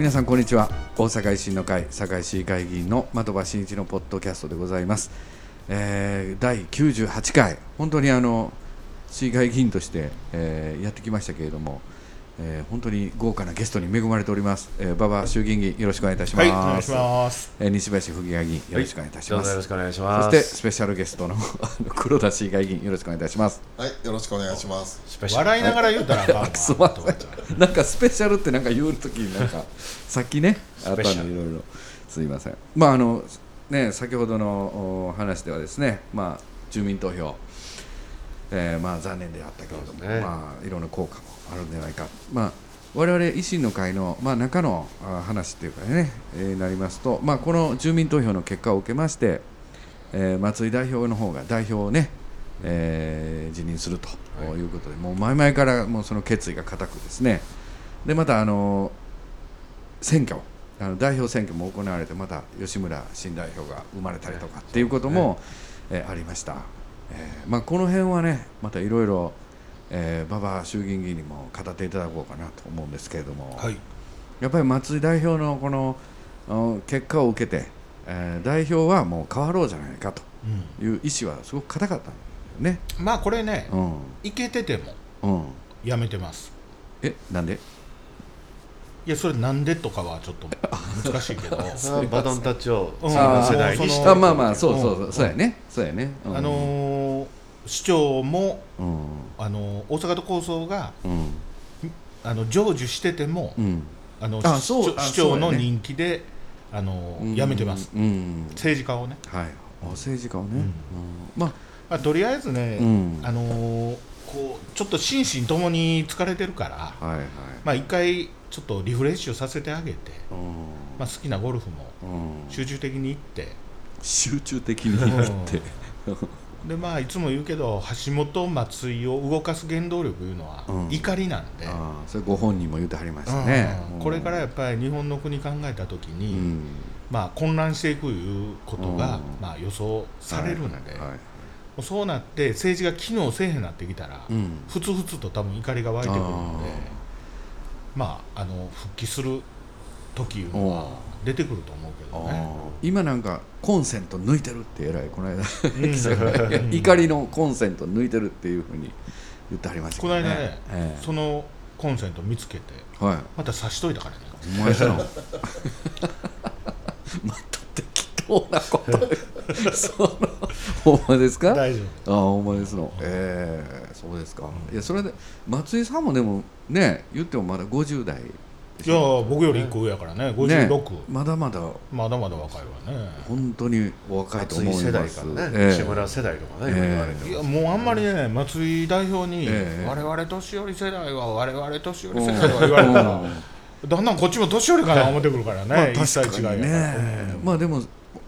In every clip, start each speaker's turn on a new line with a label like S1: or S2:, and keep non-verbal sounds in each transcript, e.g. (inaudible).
S1: 皆さんこんにちは。大阪維新の会堺市議会議員の的場真一のポッドキャストでございます、えー、第98回。本当にあの市議会議員として、えー、やってきましたけれども、えー、本当に豪華なゲストに恵まれております。えー、馬場衆議院議員よろしくお願いいたします。はい、お願いします。えー、西林府議会議員 (laughs) よろしくお願いいたします。はい、
S2: よろしくお願いします。
S1: そしてスペシャルゲストの黒田市議会議員よろしくお願いいたします。
S3: はい、よろしくお願いします。
S2: 笑いながら言うたらあかんわ。すみま
S1: せん。なんかスペシャルってなんか言うときになんか (laughs) さっきねあったのいろいろすみません。まああのね先ほどの話ではですねまあ住民投票。えー、まあ残念であったけれども、ね、まあいろんな効果もあるんじゃないか。まあ我々維新の会の、まあ、中の話というかね、えー、なりますと、まあ、この住民投票の結果を受けまして、えー、松井代表の方が代表をね、えー、辞任するとい。うことで、はい、もう前々からもうその決意が固くですね。でまたあの選挙あの代表選挙も行われてまた吉村新代表が生まれたりとかっていうことも、えー、ありました、えーまあ、この辺はねまたいろいろえー、馬場衆議院議員にも語っていただこうかなと思うんですけれども、はい、やっぱり松井代表のこの結果を受けて、えー、代表はもう変わろうじゃないかという意思はすごく固かったね。
S2: まあこれね、うん、いけてても、うん、やめてます。
S1: えなんで？
S2: いやそれなんでとかはちょっと難しいけど。(laughs)
S3: バトンタッチを
S1: 次の世代に。して、まあまあそうそうそう、そうやね。そうやね、
S2: あのー市長も、うん、あの大阪都構想が、うん、あの成就してても、うん、あの市長の人気で、ね、あの辞めてます、政治家をね。
S1: はい、政治家をね、まあ、
S2: まあ、とりあえずね、あのこうちょっと心身ともに疲れてるから、はいはい、まあ一回ちょっとリフレッシュさせてあげて、まあ、好きなゴルフも集中的に行って、
S1: 集中的に行って、
S2: でまあいつも言うけど橋本松井を動かす原動力いうのは怒りなんで、うん、
S1: それご本人も言ってはりましたね、
S2: うん、これからやっぱり日本の国考えた時に、うん、まあ混乱していくいうことが、まあ予想されるんで、はい。はい。はい、そうなって政治が機能せえへんなってきたら、ふつふつと多分怒りが湧いてくるのでまああの復帰する時は出てくると思うけどね。
S1: 今なんかコンセント抜いてるってえらいこの間。(laughs) 怒りのコンセント抜いてるっていうふうに言ってはりました
S2: この間ね、えー、そのコンセント見つけて、はい、また差しといたからね
S1: お前さんま (laughs) た適当なこと。(laughs) その。ほんまですか？
S2: 大丈
S1: 夫。あほんまですの。ええー、そうですか、いやそれで松井さんもでもね言ってもまだ50代
S2: いや僕より1個上やからね。56、ね、
S1: まだまだ。
S2: まだまだ若いわね。
S1: 本当に若いと思います。
S3: 世代からね、えー、西村世代とかね、え
S2: ー、いやもうあんまりね松井代表に、えー、我々年寄り世代は我々年寄り世代は言われたらだんだんこっちも年寄りかな思ってくるからね、まあ、一切違いね、
S1: うん、まあでも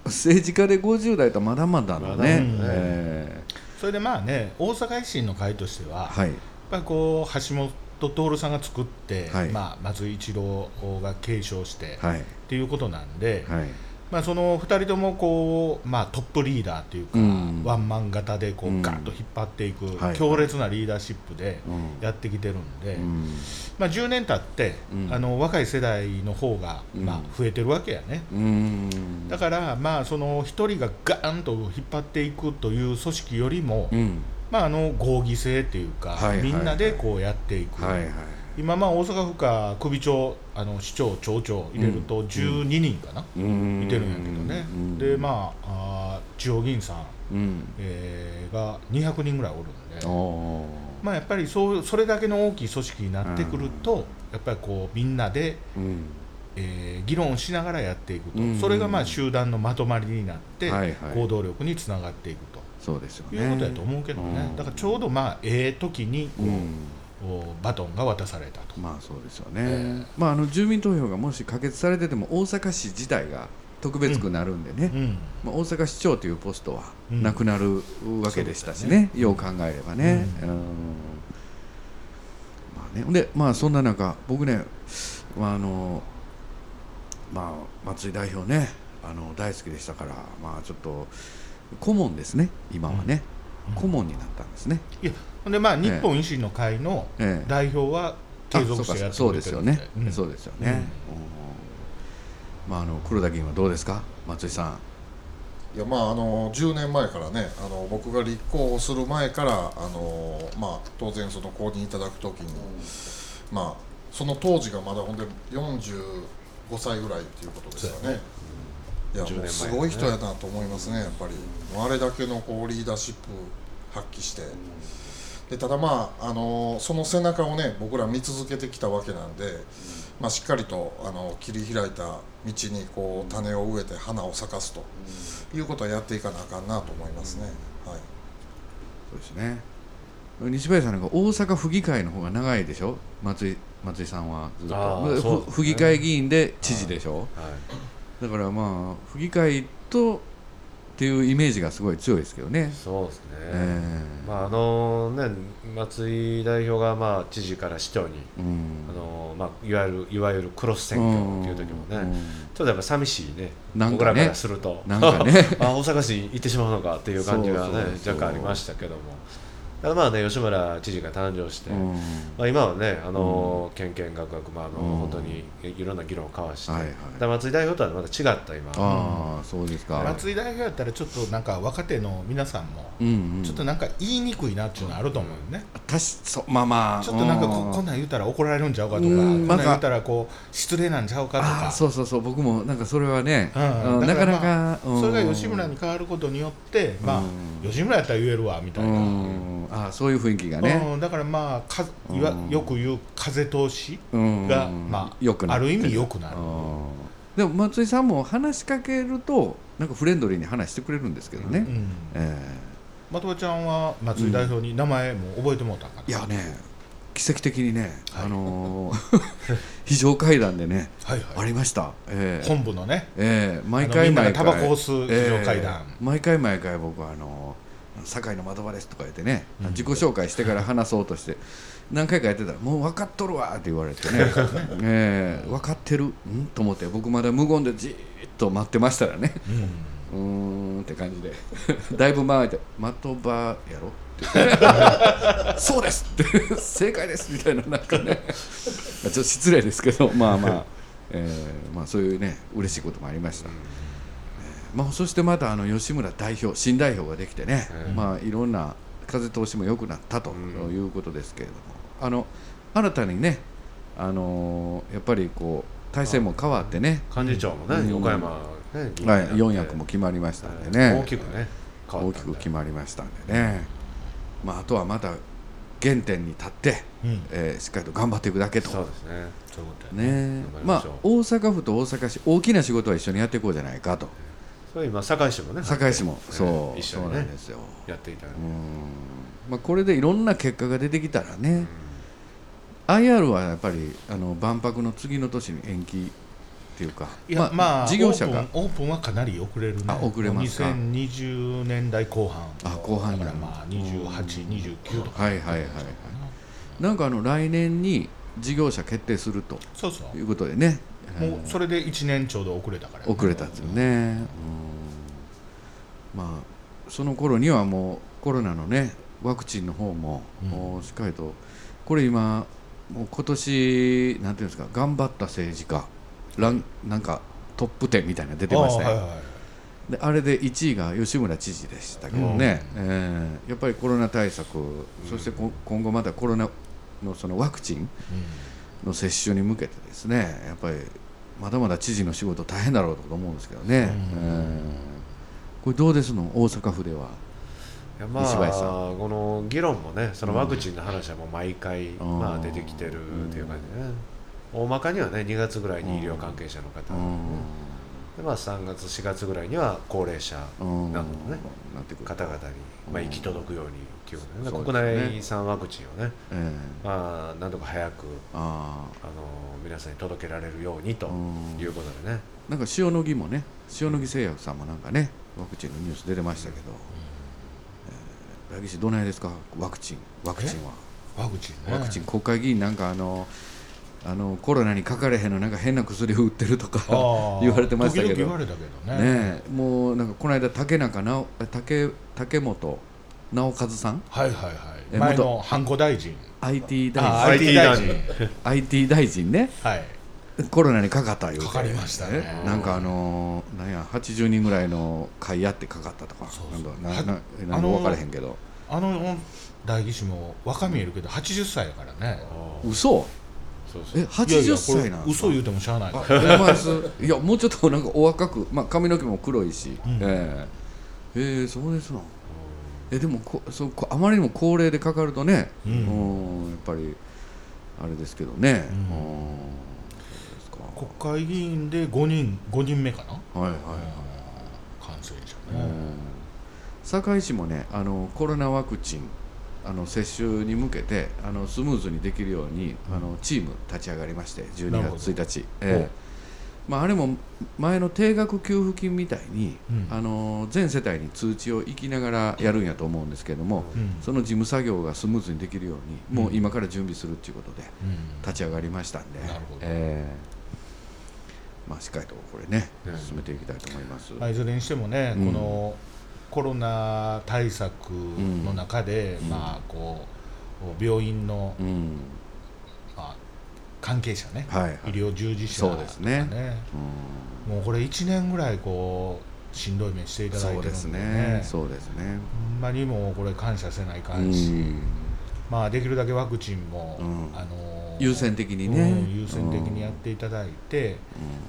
S1: 政治家で50代とまだまだのね、
S2: それでまあね大阪維新の会としては、はい、やっぱりこう橋本と徹さんが作って、はい、まあ、松井一郎が継承して、はい、っていうことなんで、はい、まあ、その2人ともこう、まあ、トップリーダーというか、うん、ワンマン型でこうガッと引っ張っていく、強烈なリーダーシップでやってきてるんで、うん、まあ、10年経って、うん、あの若い世代の方がまが、増えてるわけやね、だから、まあ、その1人がガーンと引っ張っていくという組織よりも、まあ、あの合議制っていうか、はいはいはい、みんなでこうやっていく、はいはい、今、まあ、大阪府下首長あの市長、町長入れると12人かな、うん、いてるんやけどね、うん、で、まあ、あ地方議員さん、うん、えー、が200人ぐらいおるんで、まあ、やっぱりそうそれだけの大きい組織になってくると、やっぱりこうみんなで、うん。えー、議論しながらやっていくと、それがまあ集団のまとまりになって、行動力につながっていくと。
S1: そうですよ、
S2: ね、いうことやと思うけどね、うん、だからちょうどまあええ時にこう、うん、バトンが渡されたと。
S1: まあそうですよね、えー、まああの住民投票がもし可決されてても大阪市自体が特別くなるんでね、うん、まあ、大阪市長というポストはなくなるわけでしたしね,、よう考えればね。うん。まあね、でまあそんな中僕ね、まああのまあ、松井代表ねあの大好きでしたから、まあ、ちょっと顧問ですね。今はね、顧問になったんですね。
S2: いやでまあ日本維新の会の代表は継続してやって
S1: そうですよね、うん、そうですよね、うん、まああの黒田議員はどうですか？松井さん。
S4: いやまああの10年前からねあの僕が立候補する前からあの、まあ、当然その公認いただくときに、まあその当時がまだほんで45歳ぐらいっていうことですよね。いやもうすごい人やなと思いますね、やっぱり、あれだけのこうリーダーシップ発揮して、でただまあ、あのその背中をね僕ら見続けてきたわけなんで、まあ、しっかりとあの切り開いた道にこう種を植えて花を咲かすということはやっていかなあかんなと思いますね。はい、
S1: そうですね。西林さんなんか大阪府議会の方が長いでしょ？松井松井さんはずっと、府議会議員で知事でしょ、はい。だからまあ府議会とっていうイメージがすごい強いですけどね。
S3: そうですね。えー、まああのね松井代表がまあ知事から市長に、うん、あのまあいわゆるいわゆるクロス選挙っていう時もね、うん、ちょっとやっぱ寂しいね。ね僕らからすると、なんかね、(laughs) あ大阪市に行ってしまうのかっていう感じがね若干ありましたけども。まあね、吉村知事が誕生して、うん、まあ、今はね、あのー、けん。けんがくがく、まああのー、本当にいろんな議論を交わして、はいはい、松井代表とはまた違った今。
S1: あ、あそうですか。
S2: 松井代表やったらちょっとなんか若手の皆さんも、うんうん、ちょっとなんか言いにくいなっていうのあると思うよね、
S1: たしそまあまあ
S2: ちょっとなんかここんなん言うたら怒られるんちゃうかとか、こんなん言うたらこう失礼なんちゃうかとか。
S1: そうそうそう僕もなんかそれはね、うん、なかなか、
S2: それが吉村に変わることによってまあ吉村やったら言えるわみたいな、
S1: あそういう雰囲気がね、
S2: うん、だからまあかいわよく言う風通しが、まあ、よくある意味よくなる、
S1: でも松井さんも話しかけるとなんかフレンドリーに話してくれるんですけどね、うん。
S2: えー、的場ちゃんは松井代表に名前も覚えてもうたか、
S1: いやね奇跡的にね、はい、あのー、(laughs) 非常階段でね、はいはい、ありました、
S2: えー、本部のね、
S1: えー、毎回毎回。
S2: タバコを吸う非常階段、
S1: えー、毎回毎回僕はあのー堺の的場です」とか言ってね、うん、自己紹介してから話そうとして何回かやってたら「もう分かっとるわ」って言われてね「(laughs) えー、分かってるん?」と思って僕まだ無言でじっと待ってましたらね「うん、ん」って感じで (laughs) だいぶ回って「的場やろ?」って (laughs) そうです!」って「正解です!」みたいななんかねちょっと失礼ですけどまあまあ、えー、まあそういうね嬉しいこともありました。まあ、そしてまたあの吉村代表新代表ができてね、うん、まあ、いろんな風通しも良くなったということですけれども、あの新たにね、あのー、やっぱりこう体制も変わってね。
S3: 幹事長もね、うん、岡山、
S1: ね、はい、4役も決まりましたんでね、
S3: 大きくね
S1: 大きく決まりましたんでね、まあ、あとはまた原点に立って、うん、えー、しっかりと頑張っていくだけと。
S3: そうですね。
S1: ね。まあ、大阪府と大阪市大きな仕事は一緒にやっていこうじゃないかと。
S3: それ今堺市もね。
S1: 堺市も。そう、一緒そうなんですよ。
S3: やっていた、ね、
S1: まあ、これでいろんな結果が出てきたらね、IR はやっぱりあの万博の次の年に延期っていうか
S2: いやまあ、事業者が。オープンはかなり遅れるねあ
S1: 遅れますか
S2: ？2020年代後半。
S1: あ後半
S2: だからまあ2829とか。
S1: はいはいはいはい。なんかあの来年に事業者決定すると
S2: そうそう。
S1: いうことでね
S2: もうそれで1年ちょうど遅れたから、
S1: ね、遅れたんですよね、うん、まあその頃にはもうコロナのねワクチンの方も、もうしっかりとこれ今もう今年なんていうんですか頑張った政治家ランなんかトップ10みたいなの出てましたよ、はいはい、であれで1位が吉村知事でしたけどね、うん、えー、やっぱりコロナ対策、そして今後またコロナのそのワクチンの接種に向けてですねやっぱりまだまだ知事の仕事大変だろうと思うんですけどね、これどうですの？大阪府では。
S3: まあ、この議論もねそのワクチンの話はもう毎回、まあ、出てきてるっていう感じでね、大まかにはね2月ぐらいに医療関係者の方、でまあ、3月4月ぐらいには高齢者などのね方々に、まあ、行き届くようにね、国内産ワクチンをね、まあ、なんとか早くあの皆さんに届けられるようにということでね。
S1: なんか塩野義もね塩野義製薬さんもなんかねワクチンのニュース出てましたけど、えー、来岸どないですか？ワクチン。ワクチンは。
S2: ワクチン、
S1: ね、ワクチン。国会議員なんかあのあのコロナにかかれへんのなんか変な薬を売ってるとか (laughs) 言われてましたけど。
S2: ね。
S1: ねもうなんかこの間竹中直竹竹本直和さん、
S2: はいはいはい。前のハンコ大臣。
S1: IT
S2: 大臣。IT 大臣。
S1: IT 大臣ね。
S2: はい。
S1: コロナにかかったいう
S2: かかりましたね。
S1: なんかあのー、なんや80人ぐらいの会やってかかったとか。そうなんなななん分からへんけど。
S2: あの代議士も若見えるけど80歳やからね。
S1: 嘘？え80歳なん
S2: 嘘言うてもしゃあない。
S1: いやもうちょっとなんかお若く、まあ、髪の毛も黒いし、うん、えー、えー、そうですなえでもこそあまりにも高齢でかかるとね、うん、やっぱりあれですけどね、うん。
S2: 国会議員で5人5人目かな？
S1: はいはいはい。
S2: 感染者ね。
S1: 堺市もねあのコロナワクチンあの接種に向けてあのスムーズにできるように、あのチーム立ち上がりまして12月1日、ええまあ、あれも前の定額給付金みたいに、うん、あの全世帯に通知を行きながらやるんやと思うんですけども、うん、その事務作業がスムーズにできるように、もう今から準備するっていうことで立ち上がりましたんで、なるほど。えーまあ、しっかりとこれね、進めていきたいと思います、
S2: まあ、いずれにしてもね、このコロナ対策の中で、まあ、こう病院の、まあ、関係者ね、はいはい、医療従事者
S1: とかね、
S2: ね。もうこれ1年ぐらいこうしんどい目していただいてるんでね。
S1: そうですね。
S2: ほんまにもこれ感謝せないかんし、まあ、できるだけワクチンも、あの
S1: 優先的にね、
S2: うん、優先的にやっていただいて、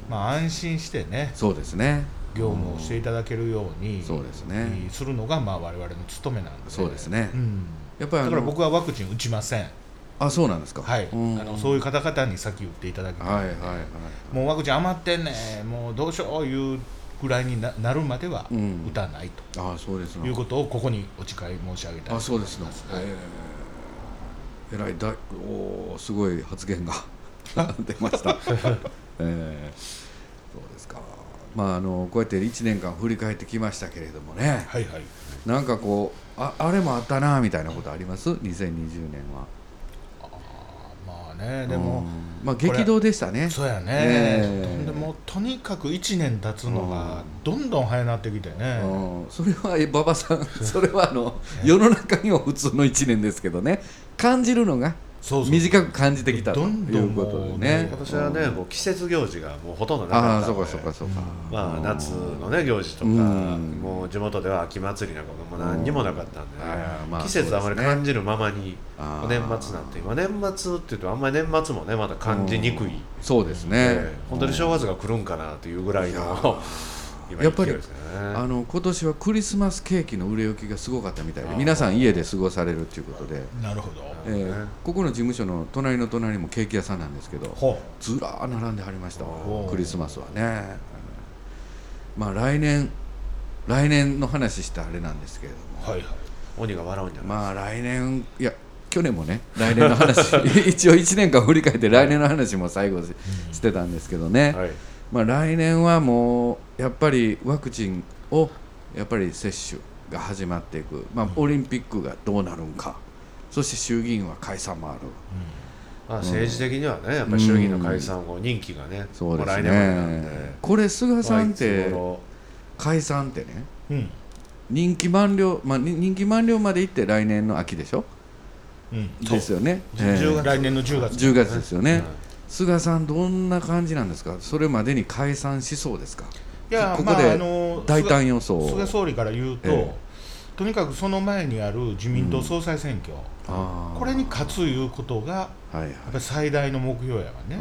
S2: まあ、安心してね
S1: そうですね。
S2: 業務をしていただけるように、
S1: そうですね。
S2: するのがまあ我々の務めなんで
S1: そうですね、
S2: やっぱりだから僕はワクチン打ちません
S1: あそうなんですか。
S2: はい、あのそういう方々に先打っていただきたい。はいはいはい、もうワクチン余ってんねもうどうしよういうぐらいになるまでは打たないと、
S1: うん、あそうです
S2: いうことをここにお誓い申し上げたい
S1: あそうですね、はい、えらいだおすごい発言が (laughs) 出ました、(laughs) えー、そうですか。まああのこうやって1年間振り返ってきましたけれどもね、
S2: はいはい、
S1: なんかこうああれもあったなみたいなことあります？2020年は。
S2: ね。でも、
S1: まあ激動でしたね。
S2: そうやね、えー、でもとにかく1年経つのがどんどん早なってきてね、
S1: それは馬場さんそれはあの世の中には普通の1年ですけどね。感じるのが短く感じてきたということでね。
S3: 今年はね、もう季節行事がもうほとんどなかったので。あそうかそうかそうか、まあ、夏のね行事とか、もう地元では秋祭りなんかも何にもなかったんで、まあ、季節あまり感じるままに、年末なんて今年末っていうとあんまり年末もねまだ感じにくい、
S1: そうですね、
S3: 本当に正月が来るんかなというぐらいの
S1: やっぱり、あの今年はクリスマスケーキの売れ行きがすごかったみたいで皆さん家で過ごされるということで。
S2: なるほど、
S1: えー、ここの事務所の隣の隣もケーキ屋さんなんですけどずらー並んではりましたクリスマスはね。まあ来年来年の話したあれなんですけれども、はいはい、
S3: 鬼が笑うんじゃない
S1: まあ来年いや去年もね来年の話 (laughs) 一応1年間振り返って来年の話も最後してたんですけどね、はいまあ、来年はもうやっぱりワクチンをやっぱり接種が始まっていく、まあ、オリンピックがどうなるんか、そして衆議院は解散もある。
S3: まあ、政治的にはね、やっぱり衆議院の解散後、任期がね、
S1: そうですね。これ、菅さんって、解散ってね、任期満了、まあ、任期満了までいって来年の秋でしょ、うん、ですよね、
S2: えー、来年の10月、
S1: 10月ですよね。菅さん、どんな感じなんですか、それまでに解散しそうですか、
S2: いやここで大胆予想、まあ、菅総理から言うと、えー、とにかくその前にある自民党総裁選挙、うん、これに勝ついうことが、はいはい、やっぱり最大の目標やわね、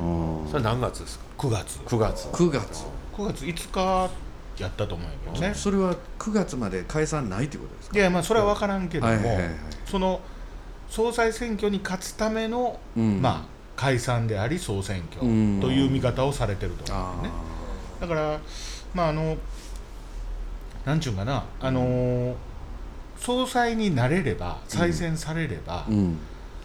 S3: それ何月ですか、
S2: 9月、
S3: 9月、
S1: 9月
S2: ,9 月5日やったと思うんやけどね、
S1: それは9月まで解散ないということですか？
S2: いや、まあ、それは分からんけども、はいはいはい、その総裁選挙に勝つための、うん、まあ、解散であり総選挙という見方をされてると思うんね。だからまああのなんちゅうかなあの総裁になれれば再選されれば、うん、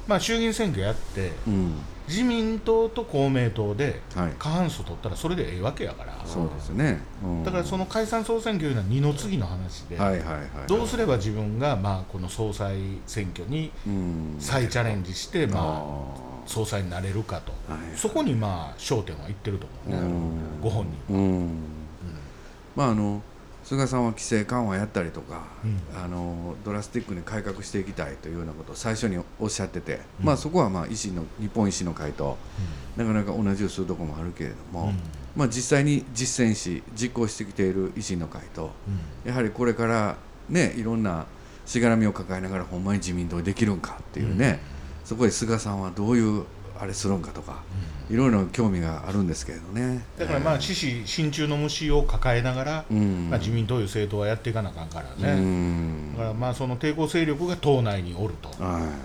S2: まあ、衆議院選挙やって、うん、自民党と公明党で過半数取ったらそれでええわけやから、はい、
S1: そうですね、
S2: うん、だからその解散総選挙というのは二の次の話で、はいはいはい、どうすれば自分がまあこの総裁選挙に再チャレンジして、まあ総裁になれるかと、はい、そこにまあ焦点はいってると思うね、ご本人は。
S1: まああの菅さんは規制緩和やったりとか、うん、あのドラスティックに改革していきたいというようなことを最初におっしゃってて、うん、まあ、そこはまあ維新の日本維新の会と、なかなか同じをするところもあるけれども、まあ、実際に実践し実行してきている維新の会と、やはりこれからねいろんなしがらみを抱えながらほんまに自民党にできるんかっていうね、そこで菅さんはどういうあれするんかとか、いろいろ興味があるんですけれどね。
S2: だからまあ獅子心中の虫を抱えながら、まあ、自民党いう政党はやっていかなあかんからね、だからまあその抵抗勢力が党内におると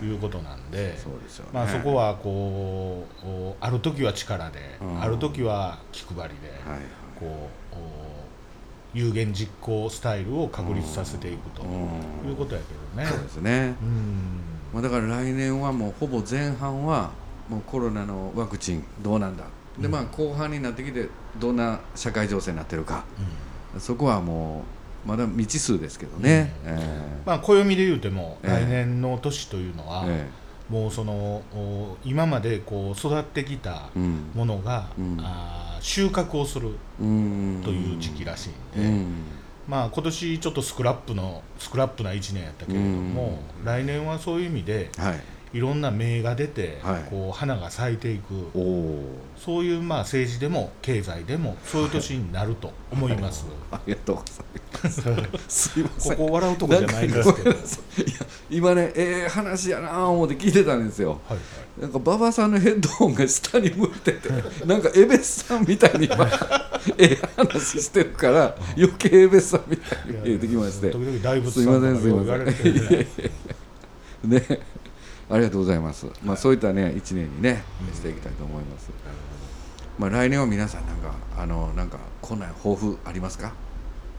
S2: い。うことなんで、そうですよまあ、そこはこうある時は力で、ある時は気配りで、こう有言実行スタイルを確立させていくということやけどね。
S1: そうですね、まあ、だから来年はもうほぼ前半はもうコロナのワクチンどうなんだ。でまあ後半になってきてどんな社会情勢になってるか、うん、そこはもうまだ未知数ですけどね、うん、え
S2: ー、まあ、暦でいうても来年の年というのは、えー、もうその今までこう育ってきたものが、うん、あ収穫をするという時期らしいんで、まあ、今年ちょっとスクラップのスクラップな1年やったけれども、来年はそういう意味で、はいいろんな芽が出て、はい、こう花が咲いていく。そういうまあ政治でも経済でもそういう年になると思います、
S1: はい、ありがとうございます。(laughs) すいませ
S2: ん。ここ笑うとこじゃないんですけど。
S1: 今ねええー、話やなあ思って聞いてたんですよ、はいはい、なんか馬場さんのヘッドホンが下に向いてて (laughs) なんかエベスさんみたいに (laughs) ええ話してるから余計エベスさんみたいに見えてきまして。
S2: 時々大仏さんとか言われてるね
S1: ねありがとうございます、まあ、そういったね一年にね、していきたいと思います、まあ、来年は皆さんなんかあのなんかこんな抱負ありますか？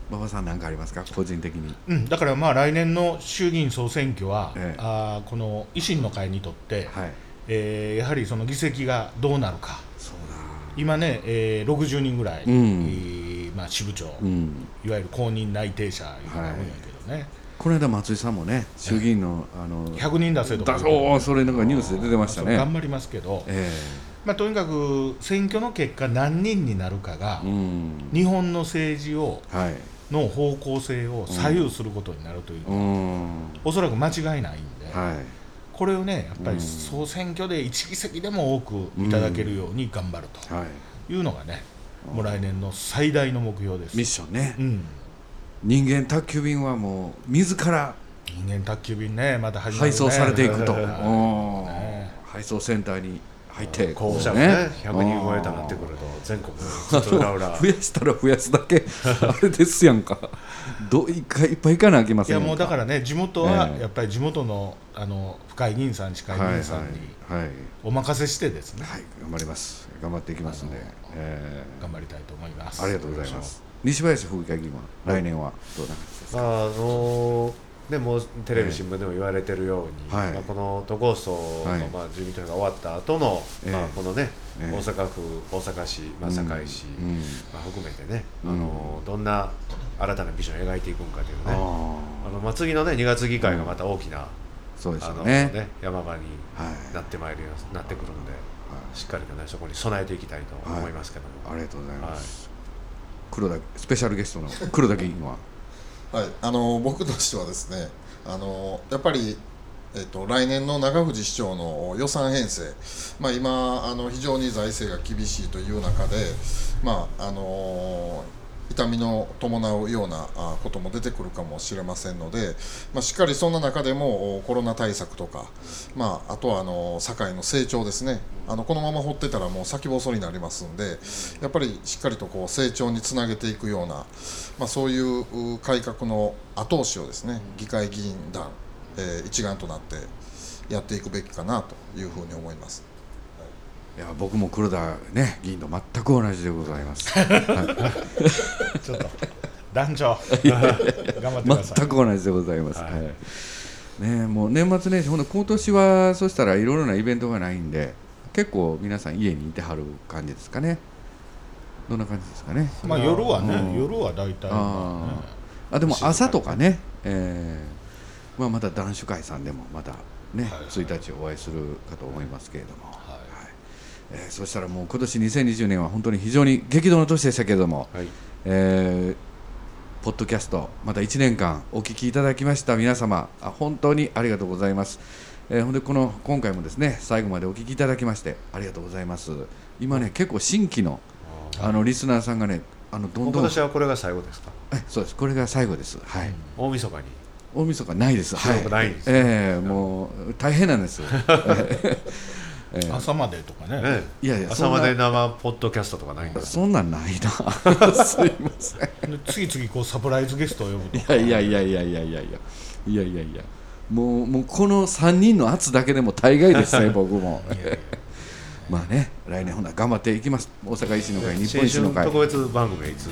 S1: 馬場さん何かありますか？個人的に、
S2: うん、だからまあ来年の衆議院総選挙は、ええ、あこの維新の会にとって、はい。えー、やはりその議席がどうなるか。今ね、えー、60人ぐらい、うん、えー、まあ、支部長、うん、いわゆる公認内定者が多いんやけどね、はい
S1: この間松井さんもね衆議院のあの
S2: 100人出せとか。
S1: おそれなんかニュースで出てましたね。
S2: 頑張りますけど、えーまあ、とにかく選挙の結果何人になるかが、うん、日本の政治を、はい、の方向性を左右することになるというのは、うん、おそらく間違いないんで、はい、これをねやっぱり総選挙で1議席でも多くいただけるように頑張るというのがね、もう来年の最大の目標です。
S1: ミッションね、うん人間宅急便はもう自ら
S2: 人間宅急便ねまた
S1: 始まる、ね、配送されていくと、ね、配送センターに入って
S3: 候補者がね100人超えたなってくると全国 (laughs)
S1: 増やしたら増やすだけ。(laughs) あれですやんか。どいかいっぱい行かなあきませ
S2: んいやもうだからね地元はやっぱり地元のあの深井議員さん近い議員さんにお任せしてですね、
S1: はい、頑張ります。頑張っていきますんで、
S2: えー、頑張りたいと思います。
S1: ありがとうございます西林府議会議員は来年はどうなんですか、あ
S3: のでもテレビ新聞でも言われてるように、はい、まあ、この都構想の、まあ、住民投票が終わった後の、まあこのね、大阪府大阪市、まあ、堺市、うん、まあ、含めてね、あのどんな新たなビジョンを描いていくんかというね、あのまあ、次のね2月議会がまた大きな、
S1: そうですね。
S3: ね山場になってまいる、なってくるんで、しっかりとねそこに備えていきたいと思いますけど
S1: も、ありがとうございます、黒田スペシャルゲストの黒田議員は
S4: はいあの僕としてはですねあのやっぱりえっと、来年の長藤市長の予算編成、まあ、今あの非常に財政が厳しいという中で、まああの痛みの伴うようなことも出てくるかもしれませんので、まあ、しっかりそんな中でもコロナ対策とか、まあ、あとはあの堺の成長ですねあのこのまま放ってたらもう先細りになりますんでやっぱりしっかりとこう成長につなげていくような、まあ、そういう改革の後押しをですね議会議員団、えー、一丸となってやっていくべきかなというふうに思います。
S1: いや僕も黒田ね議員と全く同じでございます。(laughs)
S2: ちょっと団長頑張ってくださ
S1: い。全く同じでございます。はい、ねもう年末年始ほんと今年はそしたらいろいろなイベントがないんで結構皆さん家にいてはる感じですかね。どんな感じですかね。
S2: まあ夜はね、うん、夜は大体、
S1: あ、ね、あでも朝とかね、えー、まあまた男子会さんでもまたね、はい、1日お会いするかと思いますけれども。えー、そしたらもう今年2020年は本当に非常に激動の年でしたけれども、はい、えポッドキャストまた1年間お聞きいただきました。皆様本当にありがとうございます、えー、ほんでこの今回もですね最後までお聞きいただきましてありがとうございます。今ね結構新規のあのリスナーさんがねあのどんどん。
S3: 今年はこれが最後ですか？
S1: えそうです。これが最後です。はい、
S3: 大晦日に。
S1: 大晦日ないです。
S3: はい。ないです、
S1: ええー、もう大変なんです (laughs) (laughs)
S2: えー、朝までとかね、え
S3: え、いやいや朝まで生ポッドキャストとかないん
S1: ですそんなんないな。(laughs) すいません。
S2: 次々こうサプライズゲストを呼ぶと
S1: か。いやいやいやいやいやいや。いやいやいや。いやもうもうこの3人の圧だけでも大概ですね (laughs) 僕も。まあね来年ほな頑張っていきます。大阪維新の会日本維新の会。
S3: 特別番組はいつ？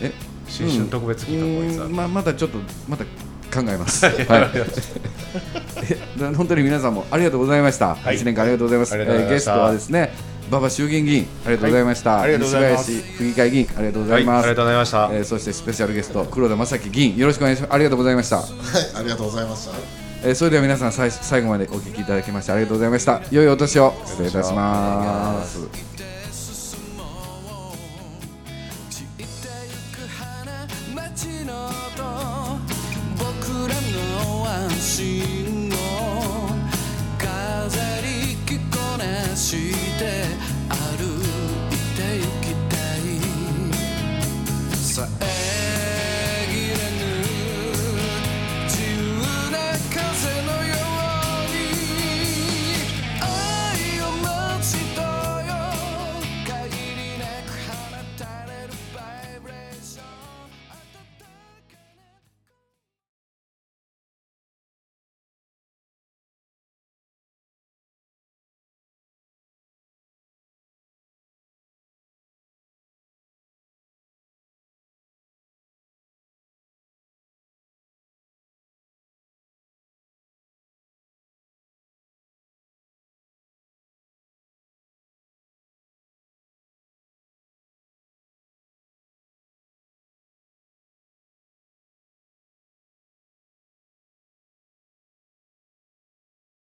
S3: え？新春特別企画はいつ、
S1: うん、まあまたちょっとまた考えます。はい。本当に皆さんもありがとうございました。一、はい、年間ありがとうございます。えー、ゲストはですね。馬場衆議院議員ありがとうございました。はい、西林府議会議員ありがとうございます。
S3: はい、ありがとうございました。
S1: えー、そしてスペシャルゲスト黒田正樹議員よろしくお願いします。ありがとうございました。はい、
S4: ありがとうございました。
S1: えー、それでは皆さん最最後までお聞きいただきましてありがとうございました。良いお年を失礼いたします。